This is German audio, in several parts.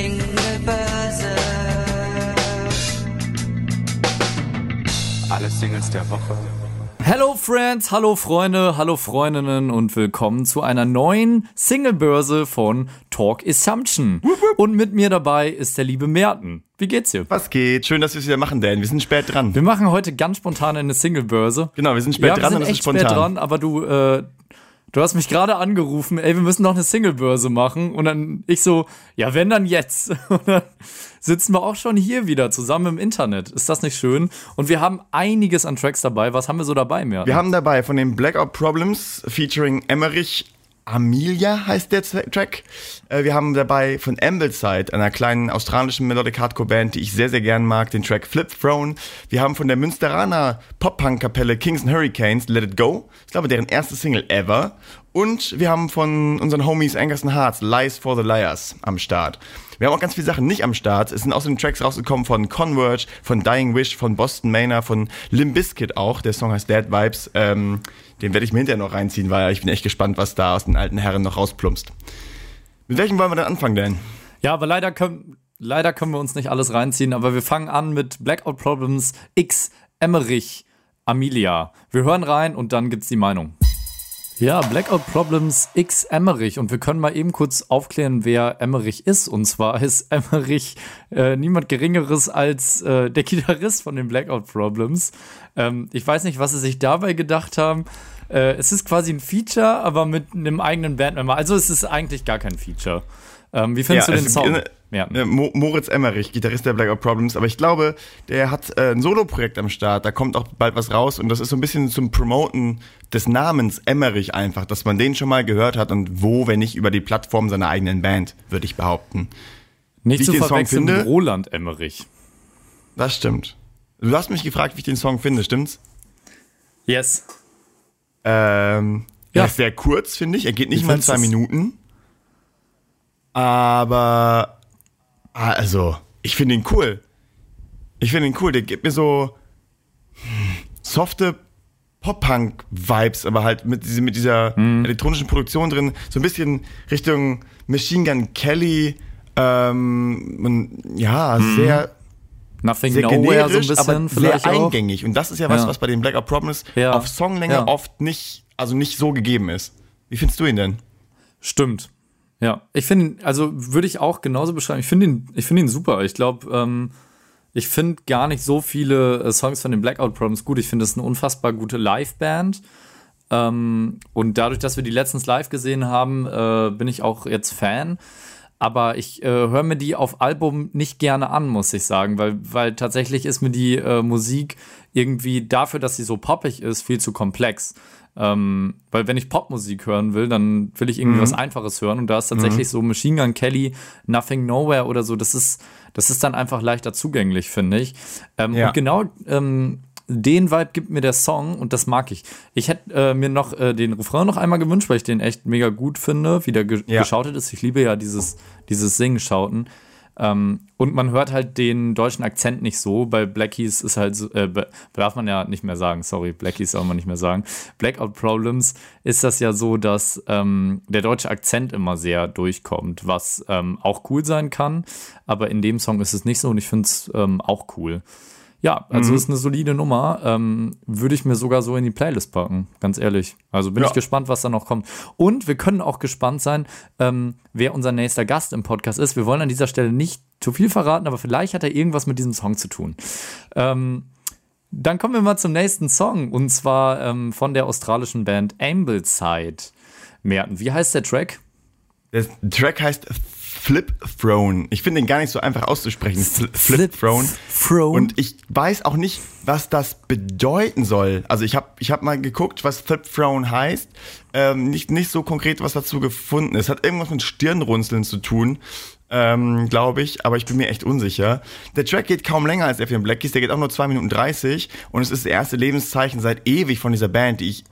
Singlebörse. Alle Singles der Woche. Hello Friends, hallo Freunde, hallo Freundinnen und willkommen zu einer neuen Singlebörse von Talk Assumption. Und mit mir dabei ist der liebe Merten. Wie geht's dir? Was geht? Schön, dass wir es wieder machen, Dan. Wir sind spät dran. Wir machen heute ganz spontan eine Singlebörse. Genau, wir sind spät ja, dran wir sind und es echt ist spontan. spät dran, aber du, äh, du hast mich gerade angerufen, ey, wir müssen noch eine Singlebörse machen. Und dann ich so, ja, wenn dann jetzt. Und dann sitzen wir auch schon hier wieder zusammen im Internet. Ist das nicht schön? Und wir haben einiges an Tracks dabei. Was haben wir so dabei, Merten? Wir haben dabei von den Blackout Problems featuring Emmerich Amelia heißt der Track. Äh, Wir haben dabei von Ambleside, einer kleinen australischen Melodic Hardcore Band, die ich sehr, sehr gern mag, den Track Flip Throne. Wir haben von der Münsteraner Pop-Punk-Kapelle Kings and Hurricanes Let It Go. Ich glaube, deren erste Single ever. Und wir haben von unseren Homies Angus and Hearts Lies for the Liars am Start. Wir haben auch ganz viele Sachen nicht am Start. Es sind außerdem Tracks rausgekommen von Converge, von Dying Wish, von Boston Manor, von Limp Bizkit auch. Der Song heißt Dead Vibes. Ähm, den werde ich mir hinterher noch reinziehen, weil ich bin echt gespannt, was da aus den alten Herren noch rausplumpst. Mit welchem wollen wir dann anfangen, Dan? Ja, aber leider können, leider können wir uns nicht alles reinziehen, aber wir fangen an mit Blackout Problems X Emmerich Amelia. Wir hören rein und dann gibt's die Meinung. Ja, Blackout Problems X Emmerich und wir können mal eben kurz aufklären, wer Emmerich ist. Und zwar ist Emmerich äh, niemand Geringeres als äh, der Gitarrist von den Blackout Problems. Ähm, ich weiß nicht, was sie sich dabei gedacht haben. Äh, es ist quasi ein Feature, aber mit einem eigenen Bandmember. Also es ist eigentlich gar kein Feature. Ähm, wie findest du den Song? Ja. äh, Mo Moritz Emmerich, Gitarrist der Blackout Problems, aber ich glaube, der hat äh, ein Soloprojekt am Start, da kommt auch bald was raus und das ist so ein bisschen zum Promoten des Namens Emmerich einfach, dass man den schon mal gehört hat und wo, wenn nicht über die Plattform seiner eigenen Band, würde ich behaupten. Nicht Wie ich zu den Song verwechseln mit finde? Roland Emmerich. Das stimmt. Du hast mich gefragt, wie ich den Song finde, stimmt's? Yes. Ähm, Ja. Er ist sehr kurz, finde ich. Er geht nicht Wie mal zwei? Minuten. Aber, also, ich finde ihn cool. Ich finde ihn cool. Der gibt mir so hm, softe Pop-Punk-Vibes, aber halt mit, diese, mit dieser Mhm. elektronischen Produktion drin. So ein bisschen Richtung Machine Gun Kelly. Ähm, und, ja, Mhm. sehr, Nothing sehr Nowhere so ein bisschen aber vielleicht sehr auch. eingängig. Und das ist ja was, Ja. was bei den Blackout Problems Ja. auf Songlänge Ja. oft nicht, also nicht so gegeben ist. Wie findest du ihn denn? Stimmt. Ja, ich finde, also würde ich auch genauso beschreiben. Ich finde ihn, ich finde ihn super. Ich glaube, ähm, ich finde gar nicht so viele äh, Songs von den Blackout Problems gut. Ich finde, es eine unfassbar gute Liveband. Ähm, und dadurch, dass wir die letztens live gesehen haben, äh, bin ich auch jetzt Fan. Aber ich äh, höre mir die auf Album nicht gerne an, muss ich sagen, weil, weil tatsächlich ist mir die äh, Musik irgendwie dafür, dass sie so poppig ist, viel zu komplex. Ähm, weil wenn ich Popmusik hören will, dann will ich irgendwie was Einfaches hören. Und da ist tatsächlich so Machine Gun Kelly, Nothing Nowhere oder so, das ist, das ist dann einfach leichter zugänglich, finde ich. Ähm, Ja. Und genau ähm, den Vibe gibt mir der Song und das mag ich. Ich hätte äh, mir noch äh, den Refrain noch einmal gewünscht, weil ich den echt mega gut finde, wie der ge Ja. geschautet ist. Ich liebe ja dieses, dieses Singen-Schauten. Ähm, und man hört halt den deutschen Akzent nicht so. Bei Blackies ist halt, so- äh, darf man ja nicht mehr sagen, sorry, Blackies soll man nicht mehr sagen. Blackout Problems ist das ja so, dass ähm, der deutsche Akzent immer sehr durchkommt, was ähm, auch cool sein kann. Aber in dem Song ist es nicht so und ich finde es ähm, auch cool. Ja, also ist eine solide Nummer. Ähm, würde ich mir sogar so in die Playlist packen, ganz ehrlich. Also bin Ja. ich gespannt, was da noch kommt. Und wir können auch gespannt sein, ähm, wer unser nächster Gast im Podcast ist. Wir wollen an dieser Stelle nicht zu viel verraten, aber vielleicht hat er irgendwas mit diesem Song zu tun. Ähm, dann kommen wir mal zum nächsten Song und zwar ähm, von der australischen Band Ambleside. Merten, wie heißt der Track? Der Track heißt Flip Throne. Ich finde den gar nicht so einfach auszusprechen. Fl Flip, Throne. Throne. Und ich weiß auch nicht, was das bedeuten soll. Also ich habe ich hab mal geguckt, was Flip Throne heißt. Ähm, nicht, nicht so konkret, was dazu gefunden ist. Hat irgendwas mit Stirnrunzeln zu tun, ähm, glaube ich. Aber ich bin mir echt unsicher. Der Track geht kaum länger als FM Blackies. Der geht auch nur 2 Minuten 30. Und es ist das erste Lebenszeichen seit ewig von dieser Band, die ich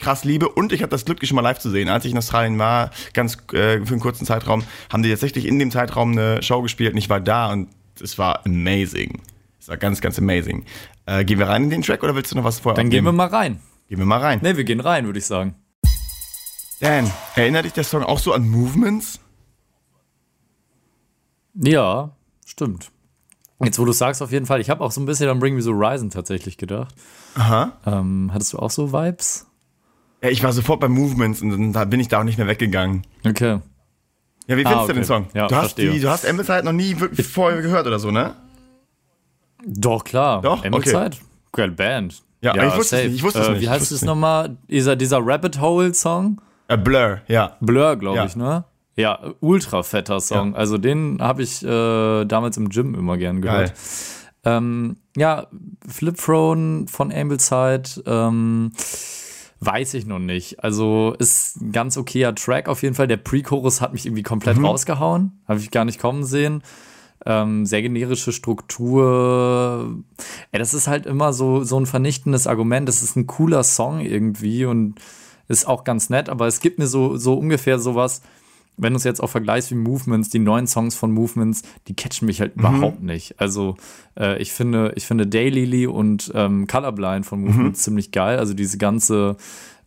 krass liebe und ich hatte das Glück, die schon mal live zu sehen. Als ich in Australien war, ganz äh, für einen kurzen Zeitraum, haben die tatsächlich in dem Zeitraum eine Show gespielt und ich war da und es war amazing. Es war ganz, ganz amazing. Äh, gehen wir rein in den Track oder willst du noch was vorher Dann gehen wir mal rein. Gehen wir mal rein. Ne, wir gehen rein, würde ich sagen. Dan, erinnert dich der Song auch so an Movements? Ja, stimmt. Jetzt, wo du sagst, auf jeden Fall, ich habe auch so ein bisschen an Bring Me the Horizon tatsächlich gedacht. Aha. Ähm, hattest du auch so Vibes? Ja, ich war sofort bei Movements und da bin ich da auch nicht mehr weggegangen. Okay. Ja, wie Ah, findest du okay. den Song? Ja, du hast verstehe. die, du hast Ambleside noch nie wirklich vorher gehört oder so, ne? Doch, klar. Doch? Ambleside? Geile Band. Ja, ich wusste es nicht, ich wusste es äh, nicht, Wie heißt es nochmal? Dieser, dieser Rabbit Hole Song? A Blur, ja. Blur, glaube Ja. ich, ne? Ja, ultra fetter Song. Ja. Also den habe ich äh, damals im Gym immer gern gehört. Ähm, ja, Flip Throne von Ambleside, ähm, weiß ich noch nicht. Also ist ein ganz okayer Track auf jeden Fall. Der Pre-Chorus hat mich irgendwie komplett Mhm. rausgehauen. Habe ich gar nicht kommen sehen. Ähm, sehr generische Struktur. Ey, das ist halt immer so, so ein vernichtendes Argument. Das ist ein cooler Song irgendwie und ist auch ganz nett, aber es gibt mir so, so ungefähr sowas, wenn du es jetzt auch vergleichst wie Movements, die neuen Songs von Movements, die catchen mich halt überhaupt nicht. Also äh, ich finde, ich finde Daylily und ähm, Colorblind von Movements ziemlich geil. Also diese ganze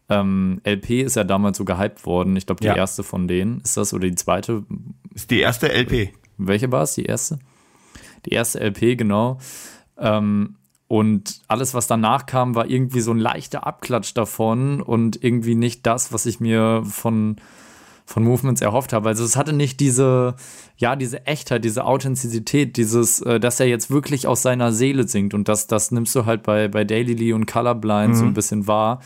ähm, LP ist ja damals so gehypt worden. Ich glaube, die Ja. erste von denen ist das oder die zweite. Ist die erste LP. Welche war es? Die erste? Die erste LP, genau. Ähm, und alles, was danach kam, war irgendwie so ein leichter Abklatsch davon und irgendwie nicht das, was ich mir von, von Movements erhofft habe. Also es hatte nicht diese, ja, diese Echtheit, diese Authentizität, dieses, äh, dass er jetzt wirklich aus seiner Seele singt. Und das, das nimmst du halt bei, bei Daily Lee und Colorblind so ein bisschen wahr.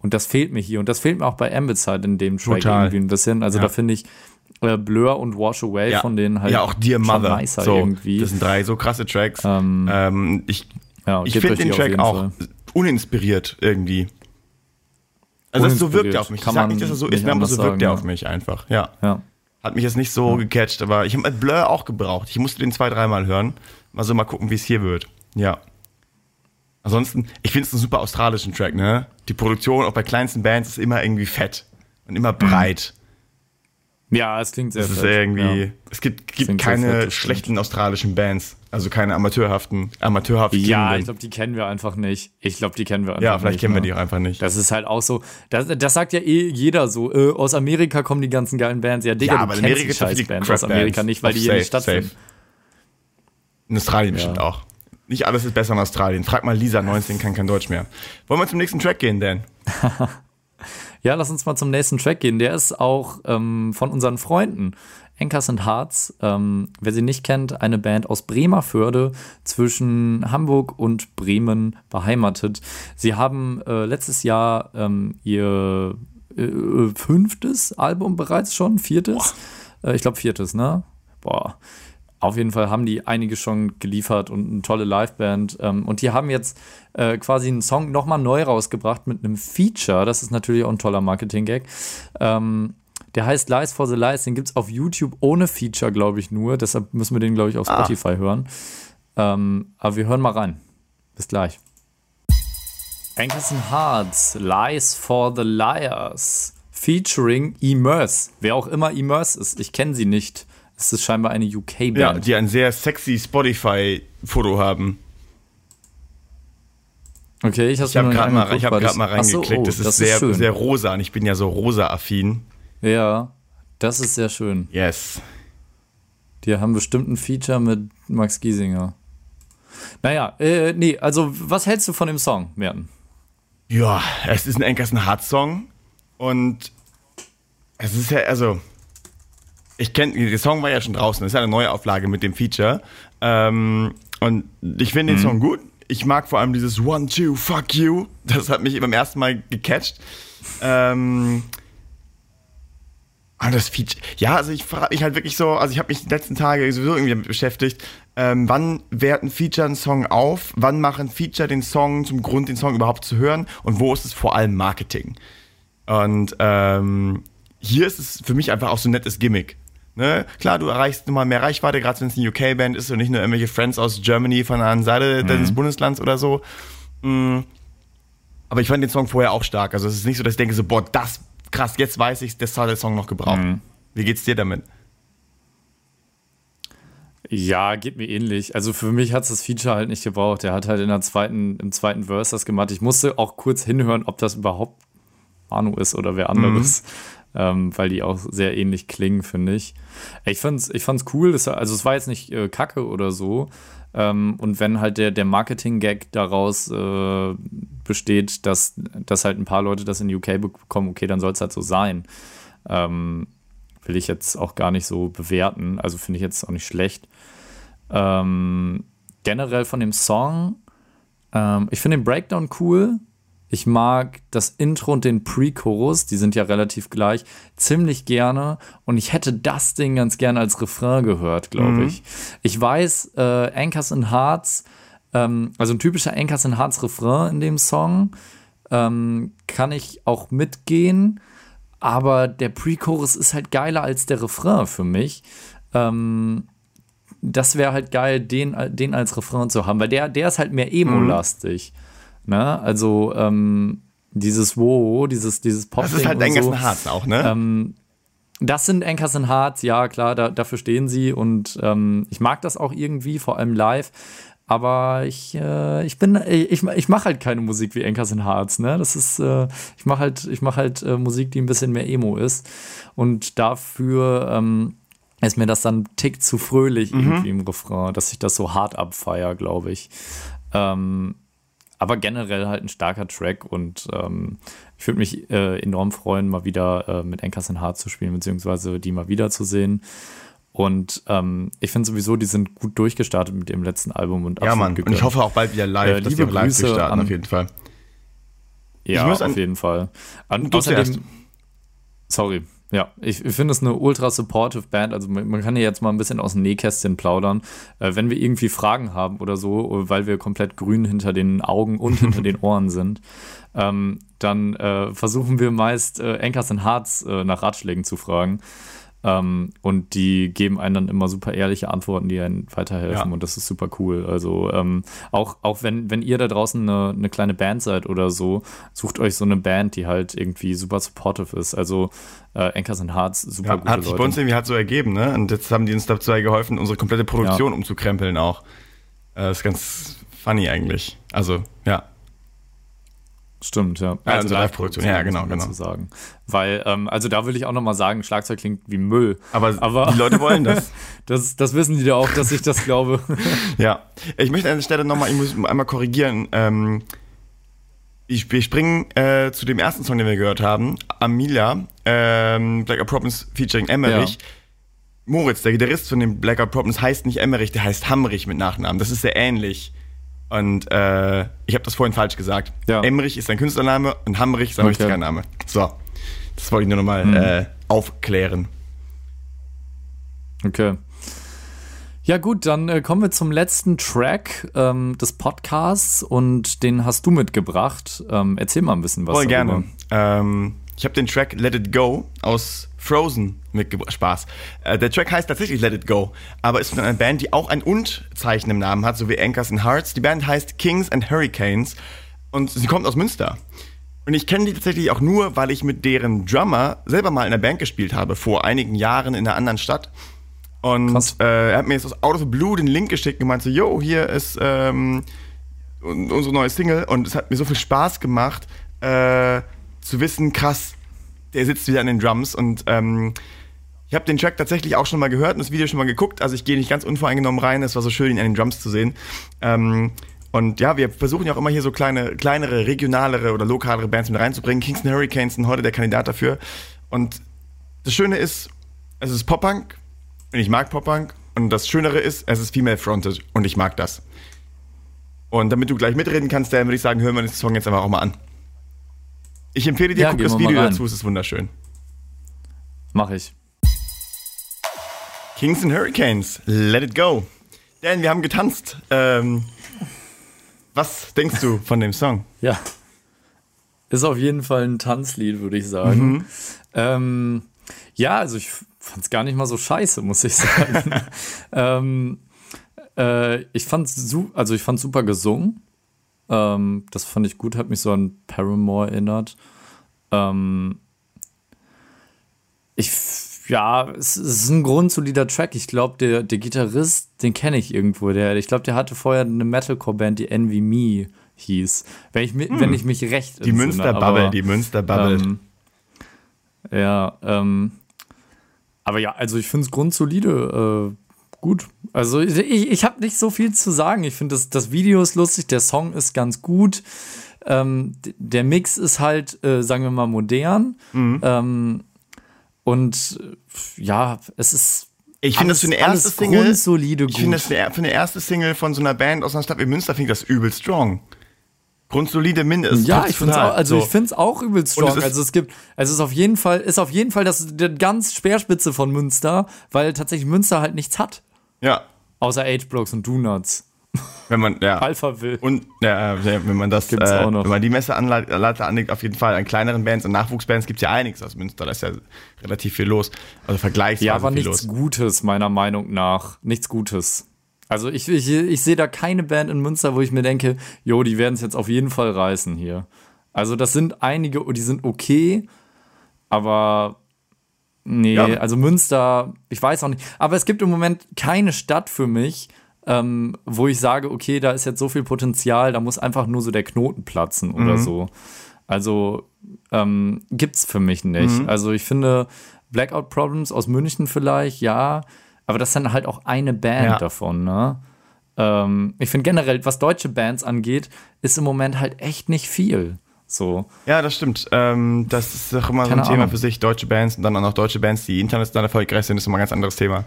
Und das fehlt mir hier. Und das fehlt mir auch bei Ambicide in dem Track Total. irgendwie ein bisschen. Also Ja. da finde ich äh, Blur und Wash Away Ja. von denen halt ja, auch Dear Mother. nicer so, irgendwie. Das sind drei so krasse Tracks. Ähm, Ähm, ich ja, ich finde den Track auch uninspiriert irgendwie. Also das so wirkt er auf mich. Kann ich sag nicht, dass er so ist, aber anders so wirkt sagen, er ja. auf mich einfach. Ja. Ja. Hat mich jetzt nicht so gecatcht, aber ich habe mit Blur auch gebraucht. Ich musste den zwei, dreimal hören. Mal so mal gucken, wie es hier wird. Ja. Ansonsten, ich finde es einen super australischen Track, ne? Die Produktion auch bei kleinsten Bands ist immer irgendwie fett und immer breit. Ja, es klingt sehr Es ist fett, irgendwie, Ja. es gibt, gibt keine schlechten australischen Bands, also keine amateurhaften, amateurhaft Ja, ich glaube, die kennen wir einfach nicht. Ich glaube, die kennen wir einfach ja, nicht. vielleicht kennen wir ne? die auch einfach nicht. Das ist halt auch so, das, das sagt ja eh jeder so. Äh, aus Amerika kommen die ganzen geilen Bands. Ja, Digga, Ja, du aber in kennst Amerika die Scheißbands aus Amerika nicht, weil die hier Safe, nicht stattfinden. safe. In Australien bestimmt auch. Nicht alles ist besser in Australien. Frag mal Lisa, 19, kann kein Deutsch mehr. Wollen wir zum nächsten Track gehen, Dan? Ja, lass uns mal zum nächsten Track gehen. Der ist auch ähm, von unseren Freunden. Anchors and Hearts, ähm, wer sie nicht kennt, eine Band aus Bremerförde zwischen Hamburg und Bremen beheimatet. Sie haben äh, letztes Jahr ähm, ihr äh, fünftes Album bereits schon, viertes. Äh, ich glaube viertes, ne? Boah. Auf jeden Fall haben die einige schon geliefert und eine tolle Liveband. Ähm, und die haben jetzt äh, quasi einen Song nochmal neu rausgebracht mit einem Feature. Das ist natürlich auch ein toller Marketing-Gag. Ähm, der heißt Lies for the Lies. Den gibt es auf YouTube ohne Feature, glaube ich, nur. Deshalb müssen wir den, glaube ich, auf Ah. Spotify hören. Ähm, aber wir hören mal rein. Bis gleich. Anchors and Hearts, Lies for the Liars. Featuring Immerse. Wer auch immer Immerse ist, ich kenne sie nicht. Es ist scheinbar eine UK-Band. Ja, die ein sehr sexy Spotify-Foto haben. Okay, ich habe Ich habe gerade mal, ich hab grad mal reingeklickt. oh, das ist sehr, schön. sehr rosa und ich bin ja so rosa-affin. Ja, das ist sehr schön. Yes. Die haben bestimmt ein Feature mit Max Giesinger. Naja, äh, nee, also was hältst du von dem Song, Merten? Ja, es ist ein Ankerson Hard Song und es ist ja, also, ich kenne, der Song war ja schon draußen, das ist ja eine neue Auflage mit dem Feature. Ähm, und ich finde den Song gut. Ich mag vor allem dieses One, Two, Fuck You. Das hat mich beim ersten Mal gecatcht. Ähm, Ah, das Feature. Ja, also ich frage mich halt wirklich so, also ich habe mich die letzten Tage sowieso irgendwie damit beschäftigt, ähm, wann wehrt ein Feature einen Song auf, wann machen Feature den Song zum Grund, den Song überhaupt zu hören und wo ist es vor allem Marketing? Und ähm, hier ist es für mich einfach auch so ein nettes Gimmick. Ne? Klar, du erreichst nochmal mehr Reichweite, gerade wenn es eine UK-Band ist und nicht nur irgendwelche Friends aus Germany von der anderen Seite des Bundeslands oder so. Mm. Aber ich fand den Song vorher auch stark. Also es ist nicht so, dass ich denke so, boah, das krass, jetzt weiß ich, das hat der Song noch gebraucht. Mhm. Wie geht's dir damit? Ja, geht mir ähnlich. Also für mich hat es das Feature halt nicht gebraucht. Der hat halt in der zweiten, im zweiten Verse das gemacht. Ich musste auch kurz hinhören, ob das überhaupt Manu ist oder wer anderes. Ähm, weil die auch sehr ähnlich klingen, finde ich. Ich fand's, ich fand's cool, das, also es war jetzt nicht äh, kacke oder so. Ähm, und wenn halt der, der Marketing-Gag daraus äh, besteht, dass, dass halt ein paar Leute das in UK bekommen, okay, dann soll es halt so sein. Ähm, will ich jetzt auch gar nicht so bewerten. Also finde ich jetzt auch nicht schlecht. Ähm, generell von dem Song, ähm, ich finde den Breakdown cool. Ich mag das Intro und den Pre-Chorus, die sind ja relativ gleich, ziemlich gerne. Und ich hätte das Ding ganz gerne als Refrain gehört, glaube mhm. ich. Ich weiß, äh, Anchors and Hearts, ähm, also ein typischer Anchors and Hearts Refrain in dem Song, ähm, kann ich auch mitgehen. Aber der Pre-Chorus ist halt geiler als der Refrain für mich. Ähm, das wäre halt geil, den, den als Refrain zu haben, weil der, der ist halt mehr Emo-lastig. Mhm. Ne? Also ähm, dieses Wo, dieses, dieses Pop. Das ist halt Anchors so. Hearts auch, ne? Ähm, das sind Anchors and Hearts, ja klar, da, dafür stehen sie und ähm, ich mag das auch irgendwie, vor allem live. Aber ich, äh, ich bin, ich, ich mache halt keine Musik wie Anchors and Hearts, ne? Das ist, äh, ich mache halt, ich mache halt äh, Musik, die ein bisschen mehr Emo ist. Und dafür ähm, ist mir das dann tick zu fröhlich mhm. irgendwie im Refrain, dass ich das so hart abfeier, glaube ich. Ähm, aber generell halt ein starker Track und ähm, ich würde mich äh, enorm freuen, mal wieder äh, mit Anchors and Hearts zu spielen, beziehungsweise die mal wiederzusehen. Und ähm, ich finde sowieso, die sind gut durchgestartet mit dem letzten Album und Ja, Mann. Und ich hoffe auch bald wieder live, äh, dass die auch live durchstarten, auf jeden Fall. Ja, auf jeden Fall. An, außerdem, sorry. Ja, ich, ich finde es eine ultra supportive Band. Also man, kann ja jetzt mal ein bisschen aus dem Nähkästchen plaudern. Äh, wenn wir irgendwie Fragen haben oder so, weil wir komplett grün hinter den Augen und hinter den Ohren sind, ähm, dann äh, versuchen wir meist äh, Anchors and Hearts äh, nach Ratschlägen zu fragen. Ähm, und die geben einen dann immer super ehrliche Antworten, die einen weiterhelfen. Ja. Und das ist super cool. Also ähm, auch, auch wenn, wenn ihr da draußen eine, eine kleine Band seid oder so, sucht euch so eine Band, die halt irgendwie super supportive ist. Also äh, Anchors and Hearts, super ja, gute Hat sich bei uns irgendwie halt so ergeben, ne? Und jetzt haben die uns dabei geholfen, unsere komplette Produktion ja. umzukrempeln auch. Äh, das ist ganz funny eigentlich. Also, ja. Stimmt, ja. Also, also Live-Produktion, ja, genau, genau. Zu sagen. Weil, ähm, also da will ich auch nochmal sagen, Schlagzeug klingt wie Müll. Aber, Aber die Leute wollen das. das. Das wissen die ja auch, dass ich das glaube. ja. Ich möchte an der Stelle nochmal, ich muss einmal korrigieren. Ähm, ich, wir springen äh, zu dem ersten Song, den wir gehört haben. Amelia, ähm, Blackout Problems featuring Emmerich. Ja. Moritz, der Gitarrist von den Blackout Problems, heißt nicht Emmerich, der heißt Hammerich mit Nachnamen. Das ist sehr ähnlich. Und äh, ich habe das vorhin falsch gesagt. Ja. Emmerich ist sein Künstlername und Hammerich ist ein okay. richtiger Name. So, das wollte ich nur nochmal mhm. äh, aufklären. Okay. Ja gut, dann äh, kommen wir zum letzten Track ähm, des Podcasts und den hast du mitgebracht. Ähm, erzähl mal ein bisschen was. Voll darüber. gerne. Ähm, ich habe den Track Let It Go aus Frozen mitgebracht. Spaß. Äh, der Track heißt tatsächlich Let It Go, aber ist von einer Band, die auch ein Und-Zeichen im Namen hat, so wie Anchors and Hearts. Die Band heißt Kings and Hurricanes und sie kommt aus Münster. Und ich kenne die tatsächlich auch nur, weil ich mit deren Drummer selber mal in einer Band gespielt habe, vor einigen Jahren in einer anderen Stadt. Und äh, er hat mir jetzt aus Out of the Blue den Link geschickt und meinte so, yo, hier ist ähm, unsere neue Single. Und es hat mir so viel Spaß gemacht, äh, zu wissen, krass, der sitzt wieder an den Drums und ähm, ich habe den Track tatsächlich auch schon mal gehört und das Video schon mal geguckt, also ich gehe nicht ganz unvoreingenommen rein, es war so schön, ihn an den Drums zu sehen. Ähm, und ja, wir versuchen ja auch immer hier so kleine, kleinere, regionalere oder lokalere Bands mit reinzubringen. Kingston Hurricanes sind heute der Kandidat dafür. Und das Schöne ist, es ist Pop-Punk und ich mag Pop-Punk. Und das Schönere ist, es ist female-fronted und ich mag das. Und damit du gleich mitreden kannst, dann würde ich sagen, hören wir den Song jetzt einfach auch mal an. Ich empfehle dir, ja, guck das Video dazu, es ist wunderschön. Mach ich. Kings and Hurricanes, let it go. Dan, wir haben getanzt. Ähm, was denkst du von dem Song? Ja. Ist auf jeden Fall ein Tanzlied, würde ich sagen. Mhm. Ähm, ja, also ich fand es gar nicht mal so scheiße, muss ich sagen. ähm, äh, ich fand also ich fand super gesungen. Ähm, das fand ich gut, hat mich so an Paramore erinnert. Ähm, ich, ja, es, es, ist ein grundsolider Track. Ich glaube, der, der Gitarrist, den kenne ich irgendwo. Der, ich glaube, der hatte vorher eine Metalcore-Band, die Envy Me hieß. Wenn ich, hm. wenn ich mich recht Die Münster Bubble, die Münster Bubble. Ähm, Ja, ähm, aber ja, also ich finde es grundsolide äh, gut. Also ich, ich habe nicht so viel zu sagen. Ich finde, das, das Video ist lustig, der Song ist ganz gut. Ähm, der Mix ist halt, äh, sagen wir mal, modern. Mhm. Ähm, und ja, es ist. Ich finde das für eine erste Single. Solide ich finde das für eine erste Single von so einer Band aus einer Stadt wie Münster finde ich das übel strong. Grundsolide Mindest. Ja, ich finde auch, also so. ich finde es auch übel strong. Es also es gibt, also es ist auf jeden Fall, ist auf jeden Fall das die ganz Speerspitze von Münster, weil tatsächlich Münster halt nichts hat. Ja. Außer H-Blocks und Donuts. Wenn man, ja. Alpha will. Und, ja, wenn man das, äh, wenn man die Messe anleitet, anlegt, auf jeden Fall. An kleineren Bands und Nachwuchsbands gibt es ja einiges aus Münster. Da ist ja relativ viel los. Also vergleichsweise Ja, aber viel nichts los. Gutes, meiner Meinung nach. Nichts Gutes. Also ich, ich, ich sehe da keine Band in Münster, wo ich mir denke, jo, die werden es jetzt auf jeden Fall reißen hier. Also das sind einige, die sind okay, aber nee, ja. also Münster, ich weiß auch nicht. Aber es gibt im Moment keine Stadt für mich, ähm, wo ich sage, okay, da ist jetzt so viel Potenzial, da muss einfach nur so der Knoten platzen oder mhm. so. Also ähm, gibt's für mich nicht. Mhm. Also ich finde Blackout Problems aus München vielleicht, ja, aber das ist dann halt auch eine Band ja. davon, ne? Ähm, ich finde generell, was deutsche Bands angeht, ist im Moment halt echt nicht viel. So. Ja, das stimmt. Ähm, das ist auch immer Keine so ein Thema für sich. Deutsche Bands und dann auch noch deutsche Bands, die international erfolgreich sind, ist immer ein ganz anderes Thema.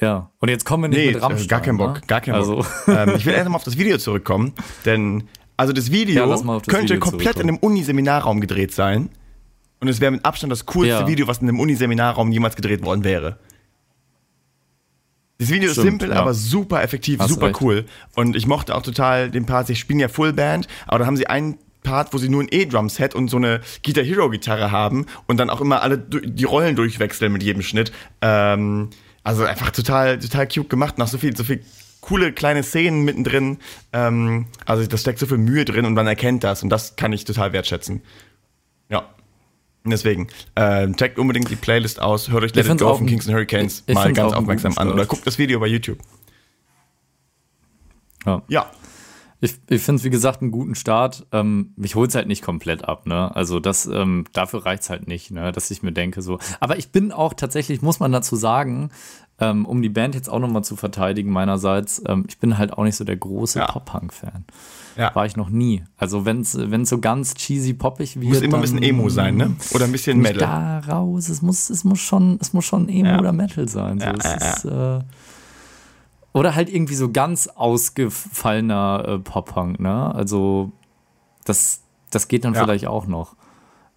Ja, und jetzt kommen wir nicht nee, mit Rammstein. Gar keinen Bock, ne? gar keinen also. Bock. ähm, ich will erst mal auf das Video zurückkommen, denn also das Video ja, das könnte Video komplett in einem Uniseminarraum gedreht sein. Und es wäre mit Abstand das coolste ja. Video, was in einem Uniseminarraum jemals gedreht worden wäre. Das Video Stimmt, ist simpel, ja. aber super effektiv, Hast super recht. cool. Und ich mochte auch total den Part, sie spielen ja Fullband, aber da haben sie einen Part, wo sie nur ein E-Drum-Set und so eine Guitar Hero-Gitarre haben und dann auch immer alle die Rollen durchwechseln mit jedem Schnitt. Ähm, also einfach total, total cute gemacht, nach so viel, so viel coole kleine Szenen mittendrin. Ähm, also da steckt so viel Mühe drin und man erkennt das und das kann ich total wertschätzen. Ja. Deswegen, äh, checkt unbedingt die Playlist aus, hört euch Let It Go von Kings and Hurricanes ich, ich mal ganz aufmerksam an oder guckt das Video bei YouTube. Ja. ja. Ich, ich finde es, wie gesagt, einen guten Start. Ähm, mich holt es halt nicht komplett ab, ne? Also das, ähm, dafür reicht es halt nicht, ne? Dass ich mir denke, so. Aber ich bin auch tatsächlich, muss man dazu sagen, ähm, um die Band jetzt auch nochmal zu verteidigen, meinerseits, ähm, ich bin halt auch nicht so der große ja. Pop-Punk-Fan. Ja. War ich noch nie. Also wenn es so ganz cheesy poppig wird. Muss immer ein bisschen Emo sein, ne? Oder ein bisschen Metal. Da raus. Es muss, es muss schon, es muss schon Emo ja. oder Metal sein. So, ja, ist, äh, oder halt irgendwie so ganz ausgefallener äh, Pop-Punk, ne? Also das, das geht dann vielleicht auch noch.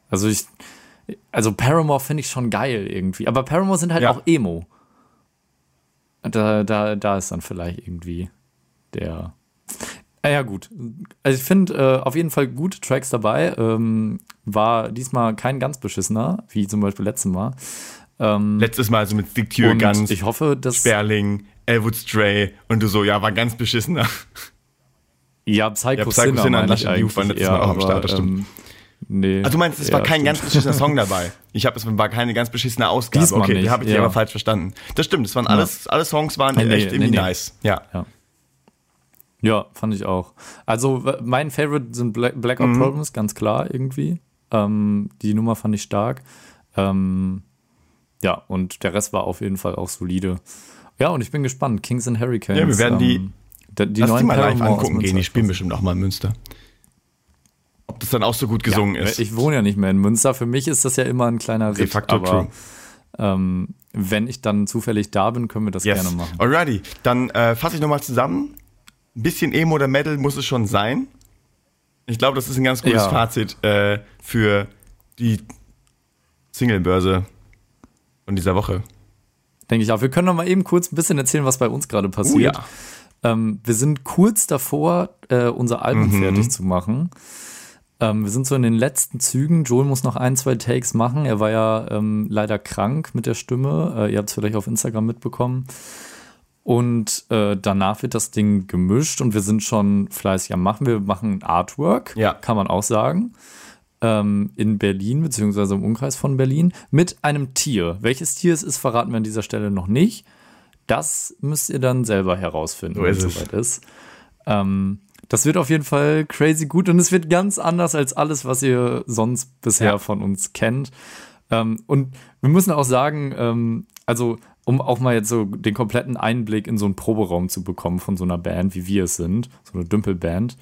Also ich, also Paramore finde ich schon geil irgendwie. Aber Paramore sind halt auch Emo. Da, da, da ist dann vielleicht irgendwie der Ah ja, gut. Also ich finde äh, auf jeden Fall gute Tracks dabei. Ähm, war diesmal kein ganz beschissener, wie zum Beispiel letztes Mal. Ähm, Letztes Mal also mit Stick Guns, ich hoffe, dass Sperling, Elwood Stray und du so, ja, war ganz beschissener. Ja, Psycho, ja, Psycho Sinner, Sinner Lush Youth waren letztes Mal auch am Start, das stimmt. Ähm, nee. Also du meinst, es ja, war kein stimmt. ganz beschissener Song dabei. Ich habe es war keine ganz beschissene Ausgabe. Diesmal okay, die habe ich ja. aber falsch verstanden. Das stimmt, es waren alles, alle Songs waren nee, echt nee, irgendwie nice. Ja. ja. Ja, fand ich auch. Also mein Favorite sind Black, Blackout mhm. Problems, ganz klar irgendwie. Ähm, die Nummer fand ich stark. Ähm, ja, und der Rest war auf jeden Fall auch solide. Ja, und ich bin gespannt. Kings and Hurricanes. Ja, wir werden die, ähm, die, die neuen die mal live angucken gehen. Die spielen bestimmt auch mal in Münster. Ob das dann auch so gut gesungen ja, ist. Ich wohne ja nicht mehr in Münster. Für mich ist das ja immer ein kleiner Ritt. De facto aber, true. Ähm, wenn ich dann zufällig da bin, können wir das yes. gerne machen. Alrighty, dann äh, fasse ich nochmal zusammen ein bisschen Emo oder Metal muss es schon sein. Ich glaube, das ist ein ganz gutes ja. Fazit äh, für die Singlebörse von dieser Woche. Denke ich auch. Wir können noch mal eben kurz ein bisschen erzählen, was bei uns gerade passiert. Oh ja. ähm, wir sind kurz davor, äh, unser Album mhm. fertig zu machen. Ähm, wir sind so in den letzten Zügen. Joel muss noch ein, zwei Takes machen. Er war ja ähm, leider krank mit der Stimme. Äh, ihr habt es vielleicht auf Instagram mitbekommen. Und äh, danach wird das Ding gemischt und wir sind schon fleißig am Machen. Wir machen Artwork, ja. kann man auch sagen, ähm, in Berlin, beziehungsweise im Umkreis von Berlin, mit einem Tier. Welches Tier es ist, verraten wir an dieser Stelle noch nicht. Das müsst ihr dann selber herausfinden, wenn es soweit ist. Ähm, das wird auf jeden Fall crazy gut und es wird ganz anders als alles, was ihr sonst bisher ja. von uns kennt. Ähm, und wir müssen auch sagen, ähm, also um auch mal jetzt so den kompletten Einblick in so einen Proberaum zu bekommen von so einer Band, wie wir es sind, so eine Dümpelband,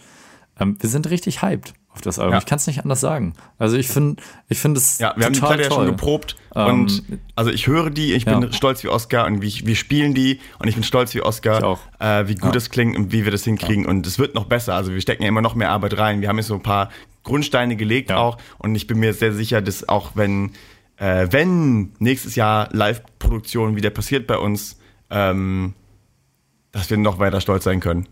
ähm, wir sind richtig hyped auf das Album. Ja. Ich kann es nicht anders sagen. Also ich finde, ich finde es Ja, wir haben die Platte ja schon geprobt ähm, und also ich höre die, ich bin ja. stolz wie Oscar und wie, wir spielen die und ich bin stolz wie Oscar, äh, wie gut es ja. klingt und wie wir das hinkriegen und es wird noch besser. Also wir stecken ja immer noch mehr Arbeit rein. Wir haben jetzt so ein paar Grundsteine gelegt auch und ich bin mir sehr sicher, dass auch wenn äh, wenn nächstes Jahr Live-Produktion wieder passiert bei uns, ähm, dass wir noch weiter stolz sein können.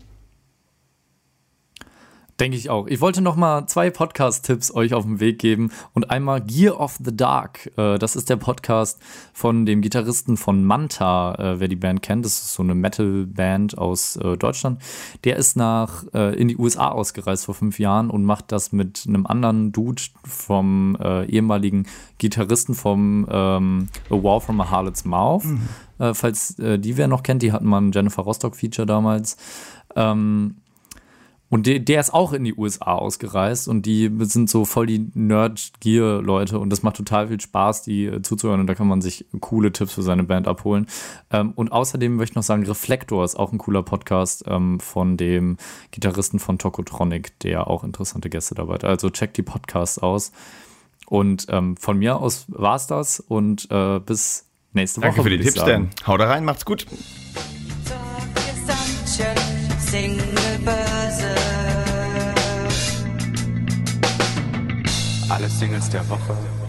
Denke ich auch. Ich wollte noch mal zwei Podcast-Tipps euch auf den Weg geben und einmal Gear of the Dark. Äh, das ist der Podcast von dem Gitarristen von Manta, äh, wer die Band kennt. Das ist so eine Metal-Band aus äh, Deutschland. Der ist nach in die USA ausgereist vor fünf Jahren und macht das mit einem anderen Dude vom ehemaligen Gitarristen vom ähm, A War from a Harlot's Mouth. Mhm. falls die wer noch kennt, die hatten mal ein Jennifer Rostock-Feature damals. Ähm, und der, der ist auch in die USA ausgereist und die sind so voll die Nerd-Gear-Leute und das macht total viel Spaß, die äh, zuzuhören und da kann man sich coole Tipps für seine Band abholen. Ähm, und außerdem möchte ich noch sagen, Reflektor ist auch ein cooler Podcast ähm, von dem Gitarristen von Tokotronic, der auch interessante Gäste dabei hat. Also checkt die Podcasts aus. Und ähm, von mir aus war's das und äh, bis nächste Woche. Danke für die Tipps, Dan. Hau da rein, macht's gut. Alle Singles der Woche.